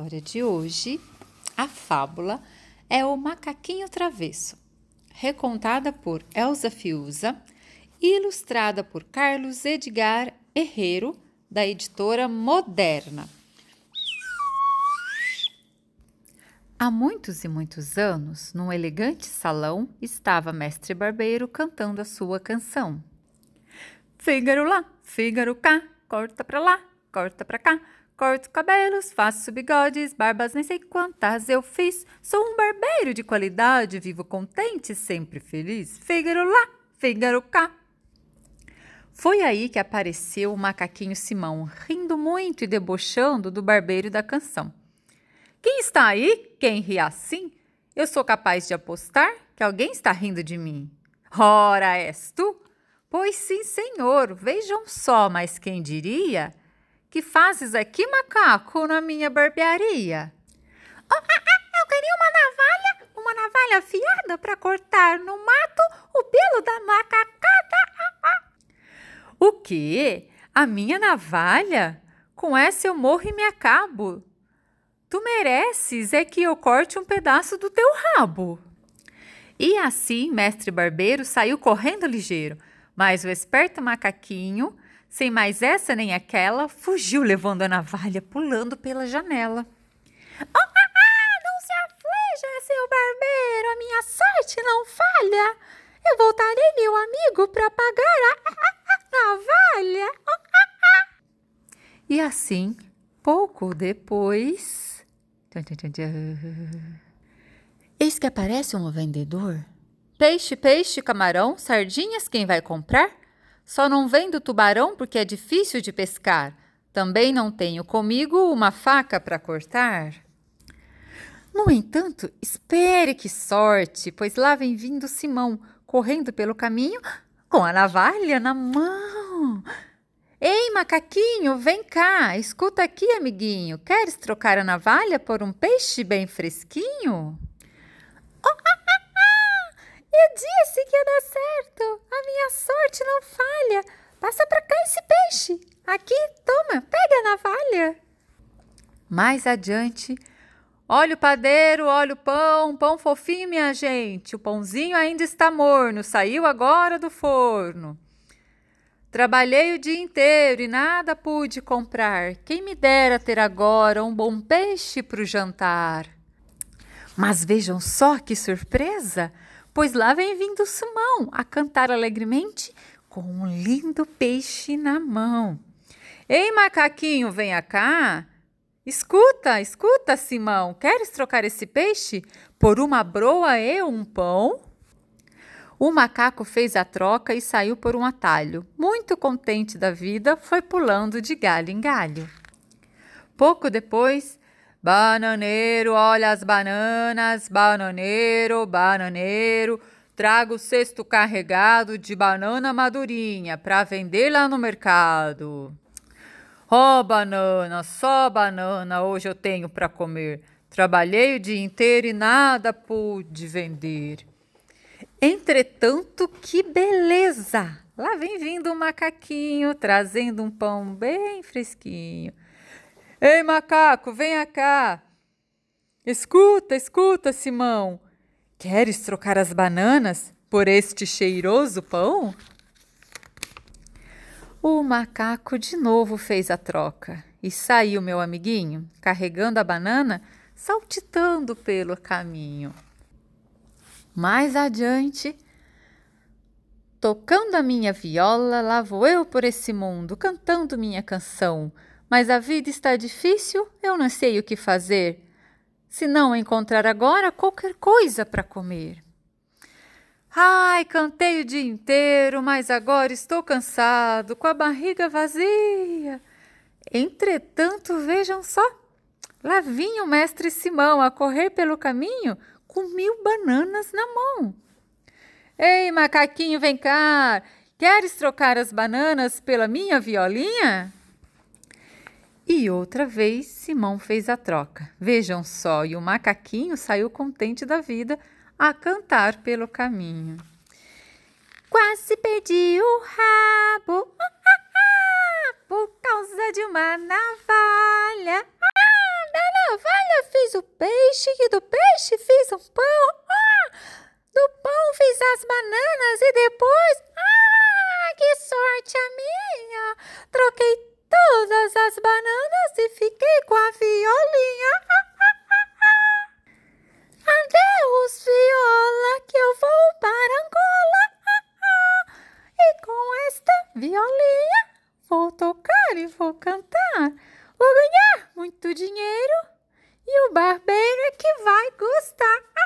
história de hoje, a fábula é o Macaquinho Travesso, recontada por Elza Fiuza e ilustrada por Carlos Edgar Herrero, da editora Moderna. Há muitos e muitos anos, num elegante salão, estava mestre barbeiro cantando a sua canção. Fígaro lá, Fígaro cá, corta pra lá, corta pra cá, corto cabelos, faço bigodes, barbas nem sei quantas eu fiz. Sou um barbeiro de qualidade, vivo contente, sempre feliz. Fígaro lá, Fígaro cá. Foi aí que apareceu o macaquinho Simão, rindo muito e debochando do barbeiro da canção. Quem está aí? Quem ri assim? Eu sou capaz de apostar que alguém está rindo de mim. Ora, és tu? Pois sim, senhor, vejam só, mas quem diria? Que fazes aqui, macaco, na minha barbearia? Oh, ah, ah, eu queria uma navalha, uma navalha afiada para cortar no mato o pelo da macacada. Ah, ah. O quê? A minha navalha? Com essa eu morro e me acabo. Tu mereces é que eu corte um pedaço do teu rabo. E assim, mestre barbeiro saiu correndo ligeiro, mas o esperto macaquinho sem mais essa nem aquela, fugiu levando a navalha, pulando pela janela. Oh, ah, ah, não se aflija, seu barbeiro, a minha sorte não falha. Eu voltarei, meu amigo, para pagar a, a, a navalha. Oh, ah, e assim, pouco depois. Eis que aparece um vendedor. Peixe, peixe, camarão, sardinhas, quem vai comprar? Só não vendo tubarão porque é difícil de pescar. Também não tenho comigo uma faca para cortar. No entanto, espere que sorte, pois lá vem vindo Simão, correndo pelo caminho com a navalha na mão. Ei, macaquinho, vem cá, escuta aqui, amiguinho. Queres trocar a navalha por um peixe bem fresquinho? Eu disse que ia dar certo. Minha sorte não falha. Passa para cá esse peixe. Aqui, toma, pega a navalha. Mais adiante, olha o padeiro, olha o pão, pão fofinho, minha gente. O pãozinho ainda está morno, saiu agora do forno. Trabalhei o dia inteiro e nada pude comprar. Quem me dera ter agora um bom peixe para o jantar. Mas vejam só que surpresa! Pois lá vem vindo Simão a cantar alegremente com um lindo peixe na mão. Ei, macaquinho, venha cá. Escuta, escuta, Simão, queres trocar esse peixe por uma broa e um pão? O macaco fez a troca e saiu por um atalho. Muito contente da vida, foi pulando de galho em galho. Pouco depois, Bananeiro, olha as bananas, bananeiro, bananeiro. Trago o cesto carregado de banana madurinha para vender lá no mercado. Oh, banana, só banana hoje eu tenho para comer. Trabalhei o dia inteiro e nada pude vender. Entretanto, que beleza! Lá vem vindo um macaquinho trazendo um pão bem fresquinho. Ei, macaco, venha cá. Escuta, escuta, Simão. Queres trocar as bananas por este cheiroso pão? O macaco de novo fez a troca e saiu meu amiguinho, carregando a banana, saltitando pelo caminho. Mais adiante, tocando a minha viola, lá vou eu por esse mundo, cantando minha canção mas a vida está difícil, eu não sei o que fazer. Se não encontrar agora qualquer coisa para comer. Ai, cantei o dia inteiro, mas agora estou cansado, com a barriga vazia. Entretanto, vejam só, lá vinha o mestre Simão a correr pelo caminho com mil bananas na mão. Ei, macaquinho, vem cá! Queres trocar as bananas pela minha violinha? E outra vez Simão fez a troca. Vejam só, e o macaquinho saiu contente da vida a cantar pelo caminho. Quase perdi o rabo por causa de uma navalha. Ah, da navalha fiz o peixe e do peixe fiz um pão. Ah, do pão fiz as bananas e depois. Ah, que sorte a minha! Troquei todas as bananas e fiquei com a violinha. Adeus, viola, que eu vou para Angola. E com esta violinha vou tocar e vou cantar. Vou ganhar muito dinheiro e o barbeiro é que vai gostar.